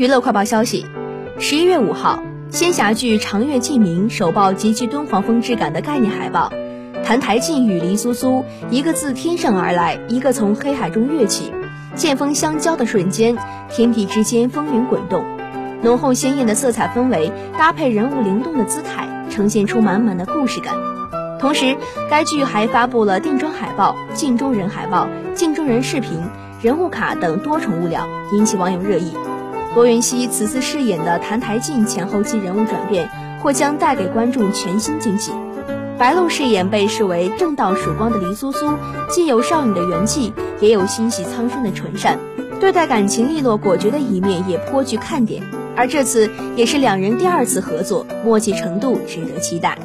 娱乐快报消息：十一月五号，仙侠剧《长月烬明》首曝极具敦煌风质感的概念海报。澹台烬与黎苏苏，一个自天上而来，一个从黑海中跃起，剑锋相交的瞬间，天地之间风云滚动。浓厚鲜艳的色彩氛围搭配人物灵动的姿态，呈现出满满的故事感。同时，该剧还发布了定妆海报、镜中人海报、镜中人视频、人物卡等多重物料，引起网友热议。罗云熙此次饰演的澹台烬前后期人物转变，或将带给观众全新惊喜。白鹿饰演被视为正道曙光的黎苏苏，既有少女的元气，也有心系苍生的纯善，对待感情利落果决的一面也颇具看点。而这次也是两人第二次合作，默契程度值得期待。